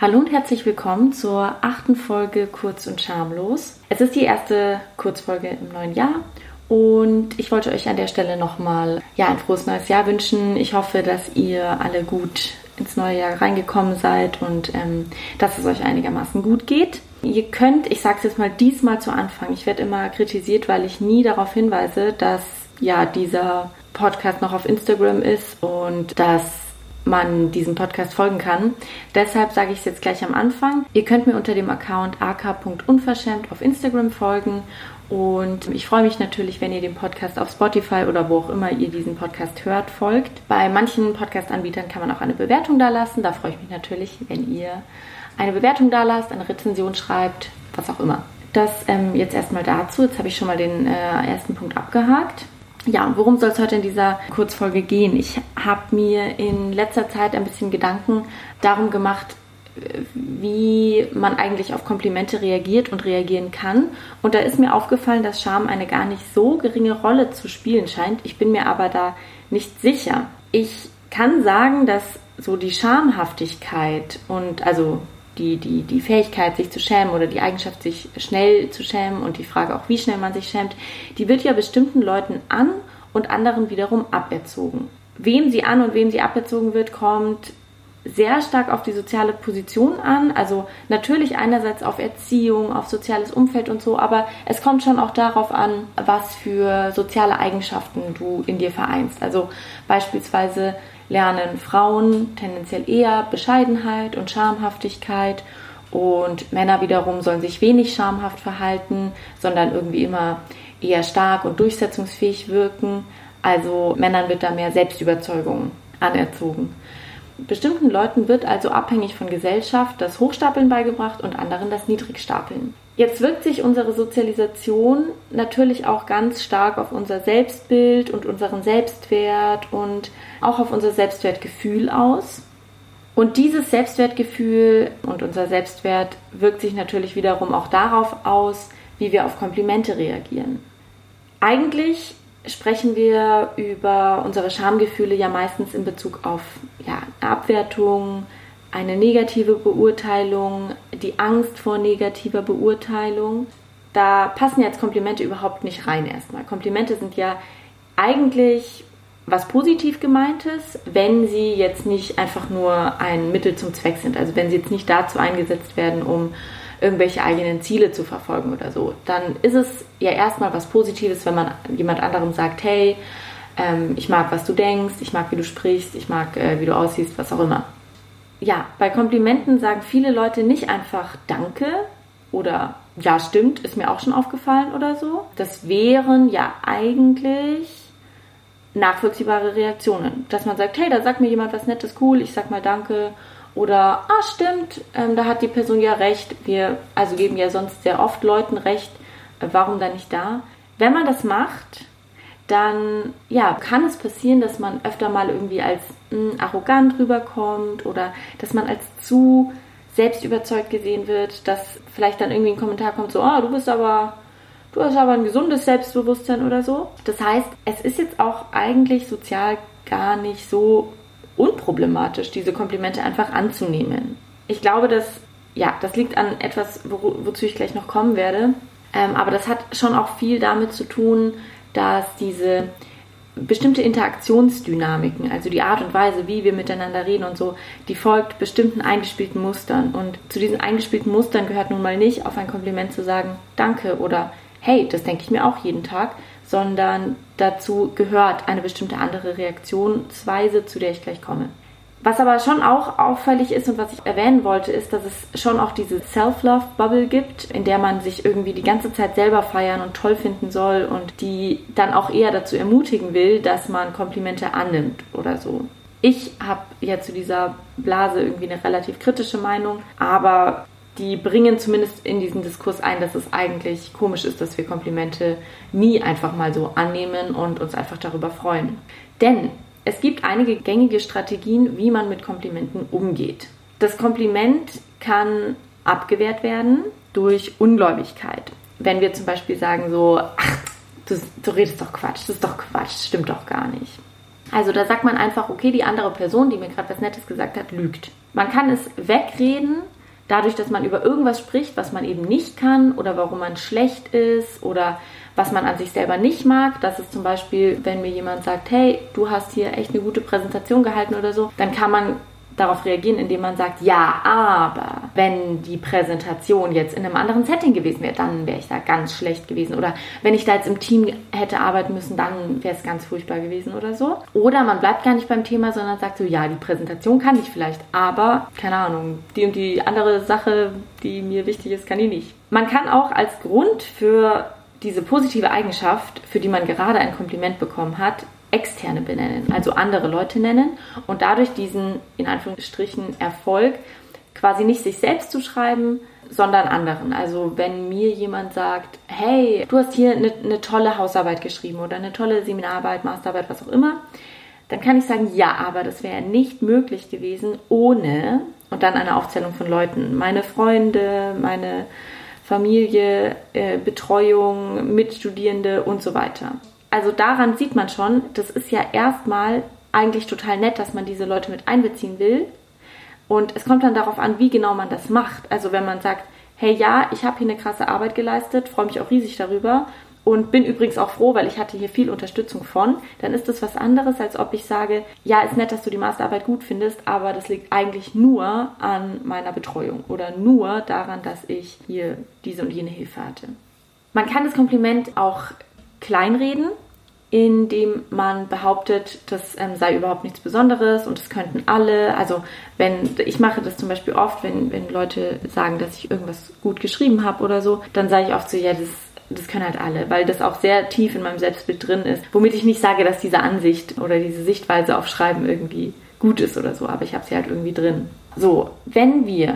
Hallo und herzlich willkommen zur achten Folge Kurz und Schamlos. Es ist die erste Kurzfolge im neuen Jahr und ich wollte euch an der Stelle nochmal ja, ein frohes neues Jahr wünschen. Ich hoffe, dass ihr alle gut ins neue Jahr reingekommen seid und ähm, dass es euch einigermaßen gut geht. Ihr könnt, ich sage es jetzt mal diesmal zu Anfang, ich werde immer kritisiert, weil ich nie darauf hinweise, dass ja dieser Podcast noch auf Instagram ist und dass man diesem Podcast folgen kann. Deshalb sage ich es jetzt gleich am Anfang. Ihr könnt mir unter dem Account ak.unverschämt auf Instagram folgen und ich freue mich natürlich, wenn ihr dem Podcast auf Spotify oder wo auch immer ihr diesen Podcast hört, folgt. Bei manchen Podcast-Anbietern kann man auch eine Bewertung da lassen. Da freue ich mich natürlich, wenn ihr eine Bewertung da lasst, eine Rezension schreibt, was auch immer. Das ähm, jetzt erstmal dazu. Jetzt habe ich schon mal den äh, ersten Punkt abgehakt. Ja, worum soll es heute in dieser Kurzfolge gehen? Ich habe mir in letzter Zeit ein bisschen Gedanken darum gemacht, wie man eigentlich auf Komplimente reagiert und reagieren kann. Und da ist mir aufgefallen, dass Scham eine gar nicht so geringe Rolle zu spielen scheint. Ich bin mir aber da nicht sicher. Ich kann sagen, dass so die Schamhaftigkeit und also die, die, die Fähigkeit, sich zu schämen oder die Eigenschaft, sich schnell zu schämen und die Frage auch, wie schnell man sich schämt, die wird ja bestimmten Leuten an und anderen wiederum aberzogen. Wem sie an und wem sie aberzogen wird, kommt sehr stark auf die soziale Position an. Also natürlich einerseits auf Erziehung, auf soziales Umfeld und so, aber es kommt schon auch darauf an, was für soziale Eigenschaften du in dir vereinst. Also beispielsweise lernen Frauen tendenziell eher Bescheidenheit und Schamhaftigkeit und Männer wiederum sollen sich wenig schamhaft verhalten, sondern irgendwie immer eher stark und durchsetzungsfähig wirken. Also Männern wird da mehr Selbstüberzeugung anerzogen. Bestimmten Leuten wird also abhängig von Gesellschaft das Hochstapeln beigebracht und anderen das Niedrigstapeln. Jetzt wirkt sich unsere Sozialisation natürlich auch ganz stark auf unser Selbstbild und unseren Selbstwert und auch auf unser Selbstwertgefühl aus. Und dieses Selbstwertgefühl und unser Selbstwert wirkt sich natürlich wiederum auch darauf aus, wie wir auf Komplimente reagieren. Eigentlich sprechen wir über unsere Schamgefühle ja meistens in Bezug auf ja, Abwertung, eine negative Beurteilung, die Angst vor negativer Beurteilung. Da passen jetzt Komplimente überhaupt nicht rein erstmal. Komplimente sind ja eigentlich was positiv gemeintes, wenn sie jetzt nicht einfach nur ein Mittel zum Zweck sind. Also wenn sie jetzt nicht dazu eingesetzt werden, um irgendwelche eigenen Ziele zu verfolgen oder so, dann ist es ja erstmal was Positives, wenn man jemand anderem sagt, hey, ähm, ich mag, was du denkst, ich mag, wie du sprichst, ich mag, äh, wie du aussiehst, was auch immer. Ja, bei Komplimenten sagen viele Leute nicht einfach Danke oder ja, stimmt, ist mir auch schon aufgefallen oder so. Das wären ja eigentlich nachvollziehbare Reaktionen. Dass man sagt, hey, da sagt mir jemand was Nettes, cool, ich sag mal Danke oder, ah, stimmt, ähm, da hat die Person ja recht. Wir also geben ja sonst sehr oft Leuten recht. Äh, warum dann nicht da? Wenn man das macht, dann ja, kann es passieren, dass man öfter mal irgendwie als mh, hm, arrogant rüberkommt oder dass man als zu selbstüberzeugt gesehen wird, dass vielleicht dann irgendwie ein Kommentar kommt, so, ah, du bist aber, du hast aber ein gesundes Selbstbewusstsein oder so. Das heißt, es ist jetzt auch eigentlich sozial gar nicht so unproblematisch, diese Komplimente einfach anzunehmen. Ich glaube, dass, ja, das liegt an etwas, wo, wozu ich gleich noch kommen werde. Ähm, aber das hat schon auch viel damit zu tun, dass diese bestimmte Interaktionsdynamiken, also die Art und Weise, wie wir miteinander reden und so, die folgt bestimmten eingespielten Mustern. Und zu diesen eingespielten Mustern gehört nun mal nicht, auf ein Kompliment zu sagen, danke oder hey, das denke ich mir auch jeden Tag, sondern dazu gehört eine bestimmte andere Reaktionsweise, zu der ich gleich komme. Was aber schon auch auffällig ist und was ich erwähnen wollte, ist, dass es schon auch diese Self-Love-Bubble gibt, in der man sich irgendwie die ganze Zeit selber feiern und toll finden soll und die dann auch eher dazu ermutigen will, dass man Komplimente annimmt oder so. Ich habe ja zu dieser Blase irgendwie eine relativ kritische Meinung, aber die bringen zumindest in diesen Diskurs ein, dass es eigentlich komisch ist, dass wir Komplimente nie einfach mal so annehmen und uns einfach darüber freuen. Denn es gibt einige gängige Strategien, wie man mit Komplimenten umgeht. Das Kompliment kann abgewehrt werden durch Ungläubigkeit. Wenn wir zum Beispiel sagen so, ach, du, du redest doch Quatsch, das ist doch Quatsch, das stimmt doch gar nicht. Also da sagt man einfach, okay, die andere Person, die mir gerade was Nettes gesagt hat, lügt. Man kann es wegreden, dadurch, dass man über irgendwas spricht, was man eben nicht kann oder warum man schlecht ist oder was man an sich selber nicht mag. Das ist zum Beispiel, wenn mir jemand sagt, hey, du hast hier echt eine gute Präsentation gehalten oder so, dann kann man darauf reagieren, indem man sagt, ja, aber wenn die Präsentation jetzt in einem anderen Setting gewesen wäre, dann wäre ich da ganz schlecht gewesen. Oder wenn ich da jetzt im Team hätte arbeiten müssen, dann wäre es ganz furchtbar gewesen oder so. Oder man bleibt gar nicht beim Thema, sondern sagt so, ja, die Präsentation kann ich vielleicht, aber keine Ahnung, die und die andere Sache, die mir wichtig ist, kann ich nicht. Man kann auch als Grund für diese positive Eigenschaft, für die man gerade ein Kompliment bekommen hat, externe benennen, also andere Leute nennen und dadurch diesen in Anführungsstrichen Erfolg quasi nicht sich selbst zu schreiben, sondern anderen. Also wenn mir jemand sagt, hey, du hast hier eine, eine tolle Hausarbeit geschrieben oder eine tolle Seminararbeit, Masterarbeit, was auch immer, dann kann ich sagen, ja, aber das wäre nicht möglich gewesen ohne und dann eine Aufzählung von Leuten, meine Freunde, meine Familie, äh, Betreuung, Mitstudierende und so weiter also daran sieht man schon, das ist ja erstmal eigentlich total nett, dass man diese Leute mit einbeziehen will. Und es kommt dann darauf an, wie genau man das macht. Also wenn man sagt, hey ja, ich habe hier eine krasse Arbeit geleistet, freue mich auch riesig darüber und bin übrigens auch froh, weil ich hatte hier viel Unterstützung von, dann ist das was anderes, als ob ich sage, ja, ist nett, dass du die Masterarbeit gut findest, aber das liegt eigentlich nur an meiner Betreuung oder nur daran, dass ich hier diese und jene Hilfe hatte. Man kann das Kompliment auch kleinreden, indem man behauptet, das ähm, sei überhaupt nichts Besonderes und das könnten alle. Also wenn ich mache das zum Beispiel oft, wenn, wenn Leute sagen, dass ich irgendwas gut geschrieben habe oder so, dann sage ich oft so, ja, das, das können halt alle, weil das auch sehr tief in meinem Selbstbild drin ist. Womit ich nicht sage, dass diese Ansicht oder diese Sichtweise auf Schreiben irgendwie gut ist oder so, aber ich habe sie halt irgendwie drin. So, wenn wir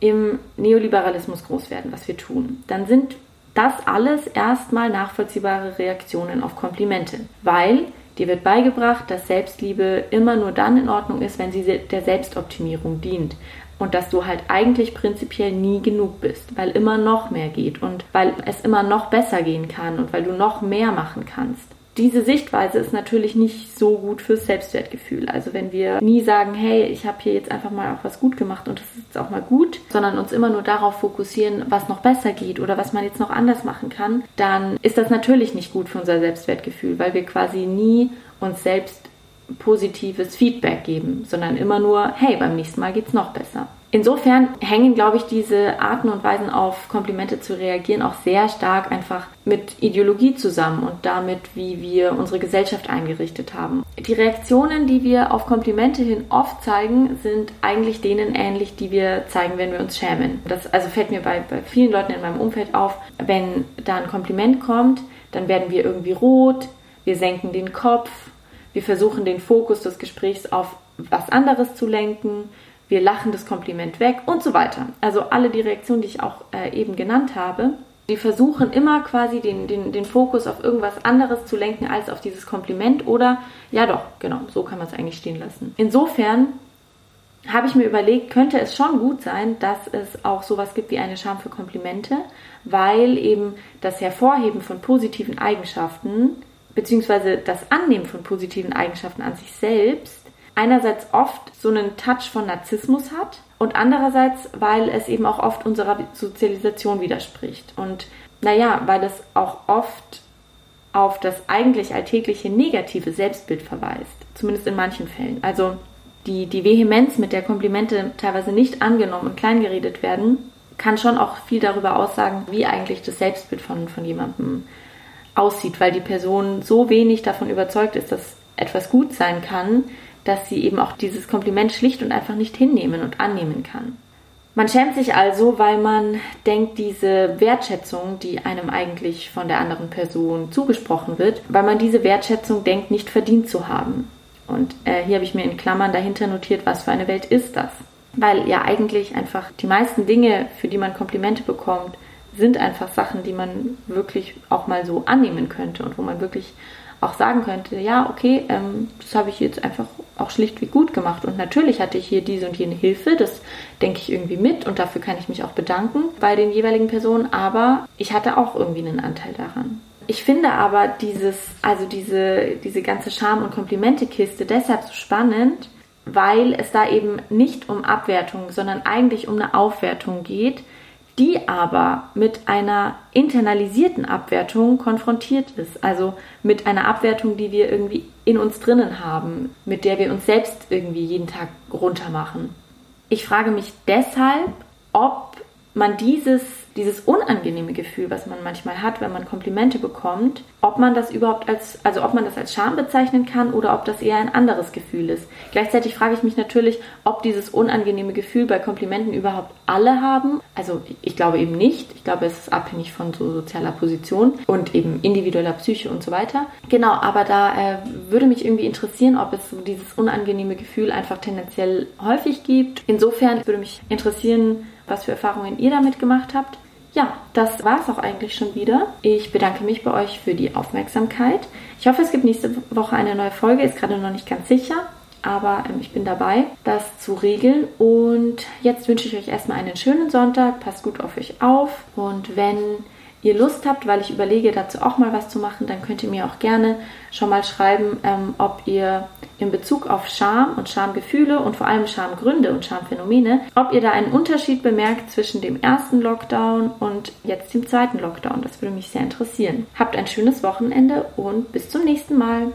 im Neoliberalismus groß werden, was wir tun, dann sind das alles erstmal nachvollziehbare Reaktionen auf Komplimente, weil dir wird beigebracht, dass Selbstliebe immer nur dann in Ordnung ist, wenn sie der Selbstoptimierung dient und dass du halt eigentlich prinzipiell nie genug bist, weil immer noch mehr geht und weil es immer noch besser gehen kann und weil du noch mehr machen kannst diese Sichtweise ist natürlich nicht so gut fürs Selbstwertgefühl. Also wenn wir nie sagen, hey, ich habe hier jetzt einfach mal auch was gut gemacht und das ist jetzt auch mal gut, sondern uns immer nur darauf fokussieren, was noch besser geht oder was man jetzt noch anders machen kann, dann ist das natürlich nicht gut für unser Selbstwertgefühl, weil wir quasi nie uns selbst positives Feedback geben, sondern immer nur, hey, beim nächsten Mal geht's noch besser. Insofern hängen, glaube ich, diese Arten und Weisen auf Komplimente zu reagieren auch sehr stark einfach mit Ideologie zusammen und damit, wie wir unsere Gesellschaft eingerichtet haben. Die Reaktionen, die wir auf Komplimente hin oft zeigen, sind eigentlich denen ähnlich, die wir zeigen, wenn wir uns schämen. Das also fällt mir bei, bei vielen Leuten in meinem Umfeld auf, wenn da ein Kompliment kommt, dann werden wir irgendwie rot, wir senken den Kopf, wir versuchen den Fokus des Gesprächs auf was anderes zu lenken wir lachen das Kompliment weg und so weiter. Also alle die Reaktionen, die ich auch äh, eben genannt habe, die versuchen immer quasi den, den, den Fokus auf irgendwas anderes zu lenken als auf dieses Kompliment oder ja doch, genau, so kann man es eigentlich stehen lassen. Insofern habe ich mir überlegt, könnte es schon gut sein, dass es auch sowas gibt wie eine Scham für Komplimente, weil eben das Hervorheben von positiven Eigenschaften beziehungsweise das Annehmen von positiven Eigenschaften an sich selbst einerseits oft so einen Touch von Narzissmus hat und andererseits, weil es eben auch oft unserer Sozialisation widerspricht. Und naja, weil es auch oft auf das eigentlich alltägliche negative Selbstbild verweist, zumindest in manchen Fällen. Also die, die Vehemenz, mit der Komplimente teilweise nicht angenommen und kleingeredet werden, kann schon auch viel darüber aussagen, wie eigentlich das Selbstbild von, von jemandem aussieht, weil die Person so wenig davon überzeugt ist, dass etwas gut sein kann, dass sie eben auch dieses Kompliment schlicht und einfach nicht hinnehmen und annehmen kann. Man schämt sich also, weil man denkt, diese Wertschätzung, die einem eigentlich von der anderen Person zugesprochen wird, weil man diese Wertschätzung denkt, nicht verdient zu haben. Und äh, hier habe ich mir in Klammern dahinter notiert, was für eine Welt ist das? Weil ja eigentlich einfach die meisten Dinge, für die man Komplimente bekommt, sind einfach Sachen, die man wirklich auch mal so annehmen könnte und wo man wirklich auch sagen könnte, ja, okay, ähm, das habe ich jetzt einfach auch schlichtweg gut gemacht. Und natürlich hatte ich hier diese und jene Hilfe, das denke ich irgendwie mit und dafür kann ich mich auch bedanken bei den jeweiligen Personen, aber ich hatte auch irgendwie einen Anteil daran. Ich finde aber dieses, also diese, diese ganze Scham- und Komplimente-Kiste deshalb so spannend, weil es da eben nicht um Abwertung, sondern eigentlich um eine Aufwertung geht, die aber mit einer internalisierten Abwertung konfrontiert ist. Also mit einer Abwertung, die wir irgendwie in uns drinnen haben, mit der wir uns selbst irgendwie jeden Tag runtermachen. Ich frage mich deshalb, ob man dieses dieses unangenehme Gefühl, was man manchmal hat, wenn man Komplimente bekommt, ob man das überhaupt als, also ob man das als Scham bezeichnen kann oder ob das eher ein anderes Gefühl ist. Gleichzeitig frage ich mich natürlich, ob dieses unangenehme Gefühl bei Komplimenten überhaupt alle haben. Also ich glaube eben nicht. Ich glaube, es ist abhängig von so sozialer Position und eben individueller Psyche und so weiter. Genau, aber da äh, würde mich irgendwie interessieren, ob es so dieses unangenehme Gefühl einfach tendenziell häufig gibt. Insofern würde mich interessieren, was für Erfahrungen ihr damit gemacht habt. Ja, das war es auch eigentlich schon wieder. Ich bedanke mich bei euch für die Aufmerksamkeit. Ich hoffe, es gibt nächste Woche eine neue Folge. Ist gerade noch nicht ganz sicher, aber ähm, ich bin dabei, das zu regeln. Und jetzt wünsche ich euch erstmal einen schönen Sonntag. Passt gut auf euch auf. Und wenn ihr Lust habt, weil ich überlege, dazu auch mal was zu machen, dann könnt ihr mir auch gerne schon mal schreiben, ähm, ob ihr in Bezug auf Scham und Schamgefühle und vor allem Schamgründe und Schamphänomene, ob ihr da einen Unterschied bemerkt zwischen dem ersten Lockdown und jetzt dem zweiten Lockdown. Das würde mich sehr interessieren. Habt ein schönes Wochenende und bis zum nächsten Mal.